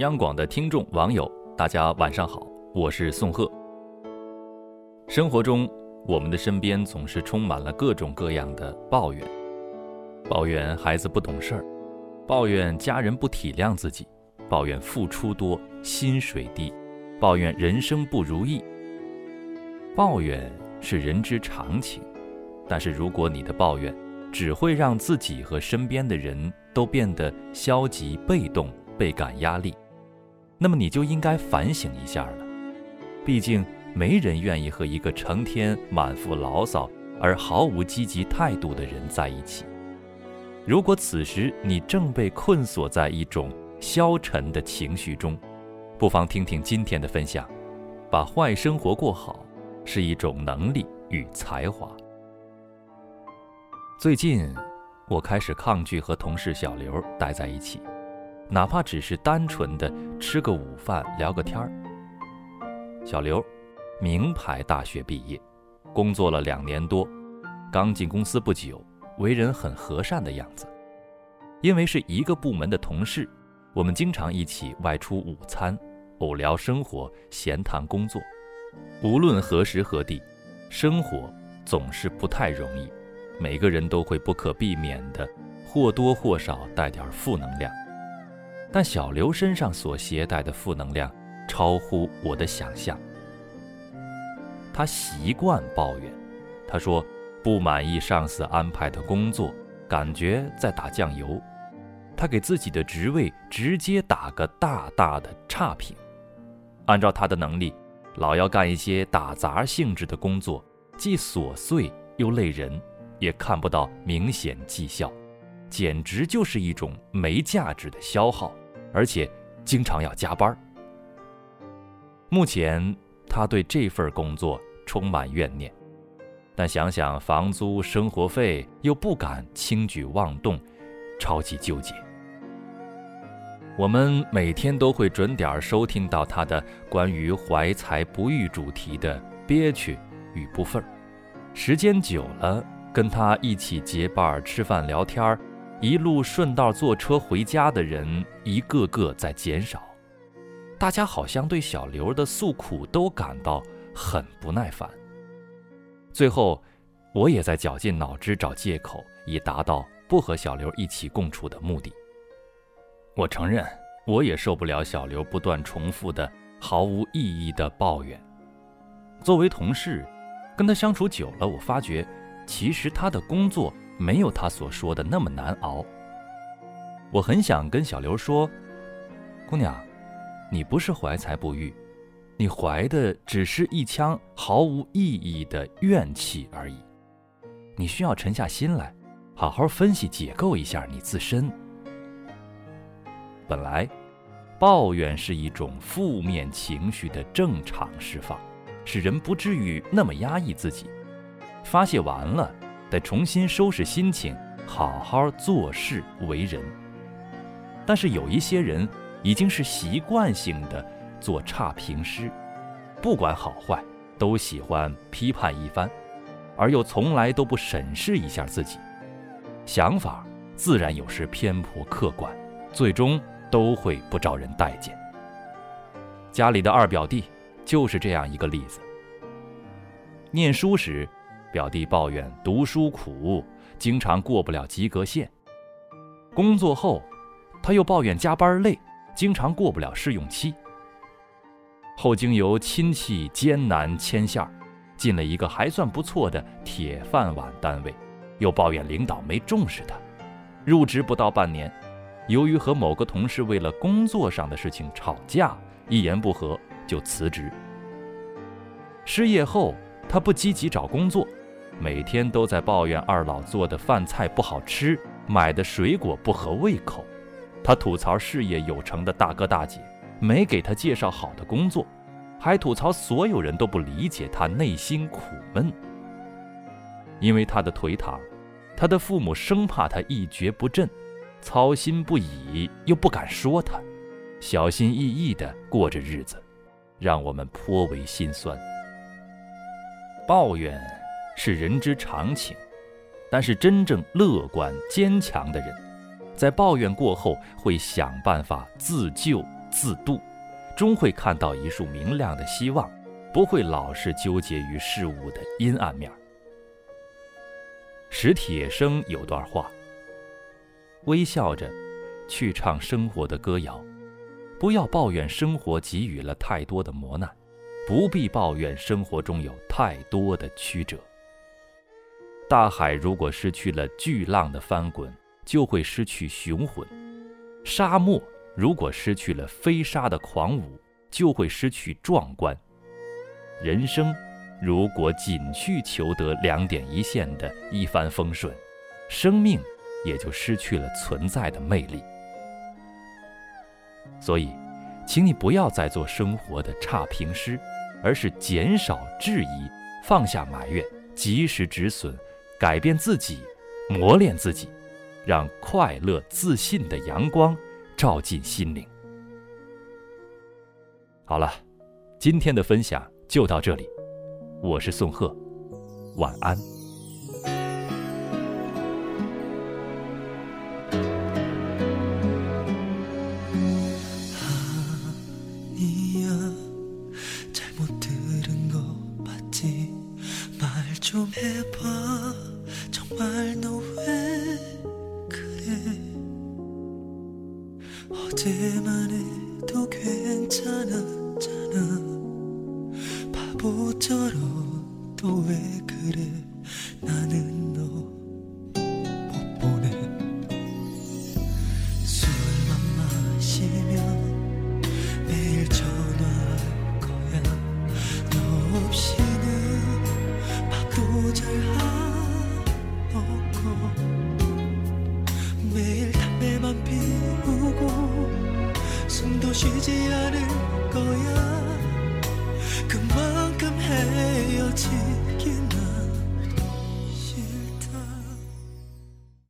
央广的听众网友，大家晚上好，我是宋贺。生活中，我们的身边总是充满了各种各样的抱怨：抱怨孩子不懂事儿，抱怨家人不体谅自己，抱怨付出多薪水低，抱怨人生不如意。抱怨是人之常情，但是如果你的抱怨只会让自己和身边的人都变得消极被动、倍感压力。那么你就应该反省一下了，毕竟没人愿意和一个成天满腹牢骚而毫无积极态度的人在一起。如果此时你正被困锁在一种消沉的情绪中，不妨听听今天的分享。把坏生活过好是一种能力与才华。最近，我开始抗拒和同事小刘待在一起。哪怕只是单纯的吃个午饭、聊个天儿。小刘，名牌大学毕业，工作了两年多，刚进公司不久，为人很和善的样子。因为是一个部门的同事，我们经常一起外出午餐，偶聊生活，闲谈工作。无论何时何地，生活总是不太容易，每个人都会不可避免的或多或少带点负能量。但小刘身上所携带的负能量超乎我的想象。他习惯抱怨，他说不满意上司安排的工作，感觉在打酱油。他给自己的职位直接打个大大的差评。按照他的能力，老要干一些打杂性质的工作，既琐碎又累人，也看不到明显绩效，简直就是一种没价值的消耗。而且经常要加班。目前他对这份工作充满怨念，但想想房租、生活费，又不敢轻举妄动，超级纠结。我们每天都会准点收听到他的关于怀才不遇主题的憋屈与不忿儿，时间久了，跟他一起结伴吃饭聊天儿。一路顺道坐车回家的人一个个在减少，大家好像对小刘的诉苦都感到很不耐烦。最后，我也在绞尽脑汁找借口，以达到不和小刘一起共处的目的。我承认，我也受不了小刘不断重复的毫无意义的抱怨。作为同事，跟他相处久了，我发觉，其实他的工作。没有他所说的那么难熬。我很想跟小刘说：“姑娘，你不是怀才不遇，你怀的只是一腔毫无意义的怨气而已。你需要沉下心来，好好分析解构一下你自身。本来，抱怨是一种负面情绪的正常释放，使人不至于那么压抑自己。发泄完了。”得重新收拾心情，好好做事为人。但是有一些人已经是习惯性的做差评师，不管好坏，都喜欢批判一番，而又从来都不审视一下自己，想法自然有时偏颇客观，最终都会不招人待见。家里的二表弟就是这样一个例子。念书时。表弟抱怨读书苦，经常过不了及格线。工作后，他又抱怨加班累，经常过不了试用期。后经由亲戚艰难牵线，进了一个还算不错的铁饭碗单位，又抱怨领导没重视他。入职不到半年，由于和某个同事为了工作上的事情吵架，一言不合就辞职。失业后，他不积极找工作。每天都在抱怨二老做的饭菜不好吃，买的水果不合胃口。他吐槽事业有成的大哥大姐没给他介绍好的工作，还吐槽所有人都不理解他内心苦闷。因为他的颓唐，他的父母生怕他一蹶不振，操心不已又不敢说他，小心翼翼地过着日子，让我们颇为心酸。抱怨。是人之常情，但是真正乐观坚强的人，在抱怨过后会想办法自救自渡，终会看到一束明亮的希望，不会老是纠结于事物的阴暗面。史铁生有段话：微笑着去唱生活的歌谣，不要抱怨生活给予了太多的磨难，不必抱怨生活中有太多的曲折。大海如果失去了巨浪的翻滚，就会失去雄浑；沙漠如果失去了飞沙的狂舞，就会失去壮观。人生如果仅去求得两点一线的一帆风顺，生命也就失去了存在的魅力。所以，请你不要再做生活的差评师，而是减少质疑，放下埋怨，及时止损。改变自己，磨练自己，让快乐自信的阳光照进心灵。好了，今天的分享就到这里，我是宋贺，晚安。 어제만 해도 괜찮았잖아 쉬지 않을 거야. 그만큼 헤어진